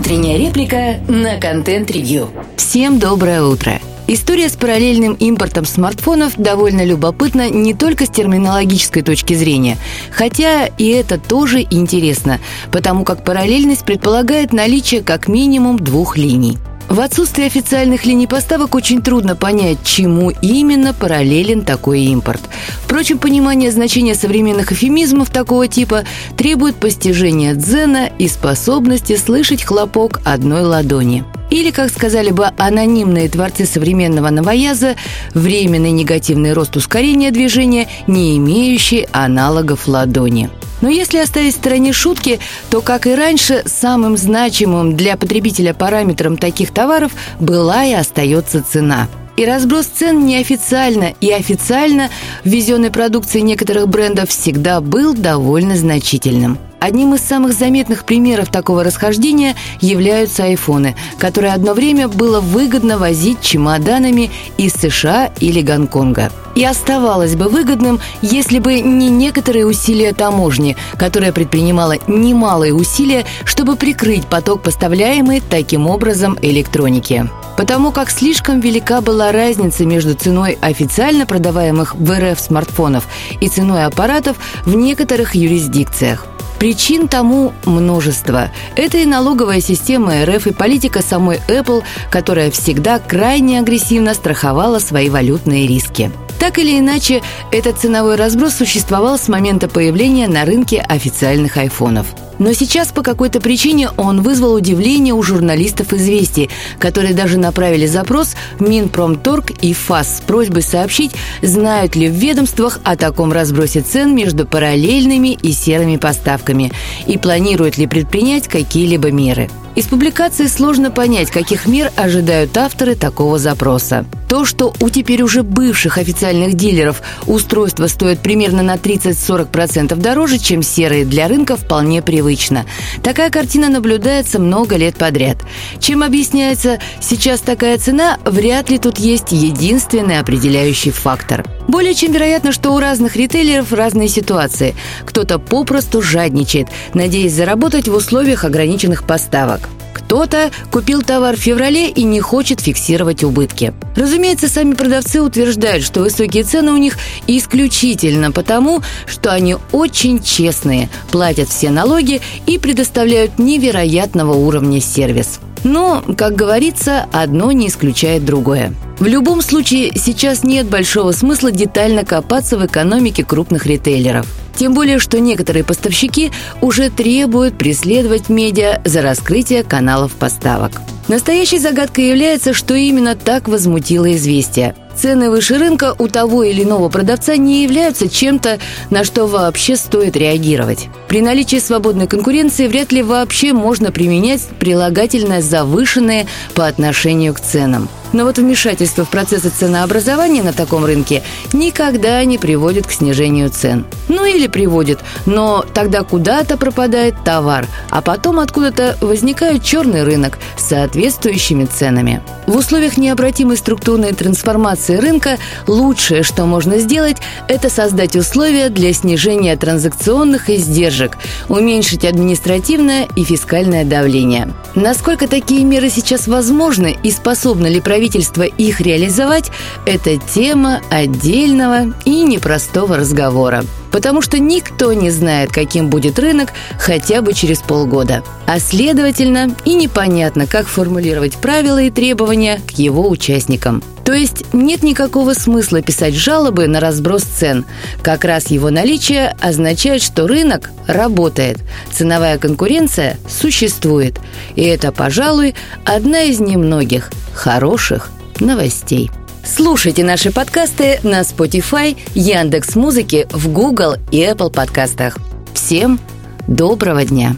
Утренняя реплика на контент-ревью. Всем доброе утро. История с параллельным импортом смартфонов довольно любопытна не только с терминологической точки зрения, хотя и это тоже интересно, потому как параллельность предполагает наличие как минимум двух линий. В отсутствие официальных линий поставок очень трудно понять, чему именно параллелен такой импорт. Впрочем, понимание значения современных эфемизмов такого типа требует постижения дзена и способности слышать хлопок одной ладони. Или, как сказали бы анонимные творцы современного новояза, временный негативный рост ускорения движения, не имеющий аналогов ладони. Но если оставить в стороне шутки, то, как и раньше, самым значимым для потребителя параметром таких товаров была и остается цена – и разброс цен неофициально и официально в везенной продукции некоторых брендов всегда был довольно значительным. Одним из самых заметных примеров такого расхождения являются айфоны, которые одно время было выгодно возить чемоданами из США или Гонконга. И оставалось бы выгодным, если бы не некоторые усилия таможни, которая предпринимала немалые усилия, чтобы прикрыть поток поставляемой таким образом электроники. Потому как слишком велика была разница между ценой официально продаваемых в РФ смартфонов и ценой аппаратов в некоторых юрисдикциях. Причин тому множество. Это и налоговая система РФ, и политика самой Apple, которая всегда крайне агрессивно страховала свои валютные риски. Так или иначе, этот ценовой разброс существовал с момента появления на рынке официальных айфонов. Но сейчас по какой-то причине он вызвал удивление у журналистов «Известий», которые даже направили запрос в Минпромторг и ФАС с просьбой сообщить, знают ли в ведомствах о таком разбросе цен между параллельными и серыми поставками и планируют ли предпринять какие-либо меры. Из публикации сложно понять, каких мер ожидают авторы такого запроса. То, что у теперь уже бывших официальных дилеров устройства стоят примерно на 30-40% дороже, чем серые для рынка, вполне привычно. Такая картина наблюдается много лет подряд. Чем объясняется сейчас такая цена, вряд ли тут есть единственный определяющий фактор. Более чем вероятно, что у разных ритейлеров разные ситуации. Кто-то попросту жадничает, надеясь заработать в условиях ограниченных поставок. Кто-то купил товар в феврале и не хочет фиксировать убытки. Разумеется, сами продавцы утверждают, что высокие цены у них исключительно потому, что они очень честные, платят все налоги и предоставляют невероятного уровня сервис. Но, как говорится, одно не исключает другое. В любом случае, сейчас нет большого смысла детально копаться в экономике крупных ритейлеров. Тем более, что некоторые поставщики уже требуют преследовать медиа за раскрытие каналов поставок. Настоящей загадкой является, что именно так возмутило известие. Цены выше рынка у того или иного продавца не являются чем-то, на что вообще стоит реагировать. При наличии свободной конкуренции вряд ли вообще можно применять прилагательное «завышенное» по отношению к ценам. Но вот вмешательство в процессы ценообразования на таком рынке никогда не приводит к снижению цен. Ну или приводит, но тогда куда-то пропадает товар, а потом откуда-то возникает черный рынок с соответствующими ценами. В условиях необратимой структурной трансформации рынка лучшее, что можно сделать, это создать условия для снижения транзакционных издержек, уменьшить административное и фискальное давление. Насколько такие меры сейчас возможны и способны ли правительство правительства их реализовать – это тема отдельного и непростого разговора. Потому что никто не знает, каким будет рынок хотя бы через полгода. А следовательно, и непонятно, как формулировать правила и требования к его участникам. То есть нет никакого смысла писать жалобы на разброс цен. Как раз его наличие означает, что рынок работает, ценовая конкуренция существует. И это, пожалуй, одна из немногих хороших новостей. Слушайте наши подкасты на Spotify, Яндекс Музыке, в Google и Apple подкастах. Всем доброго дня.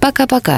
Пока-пока.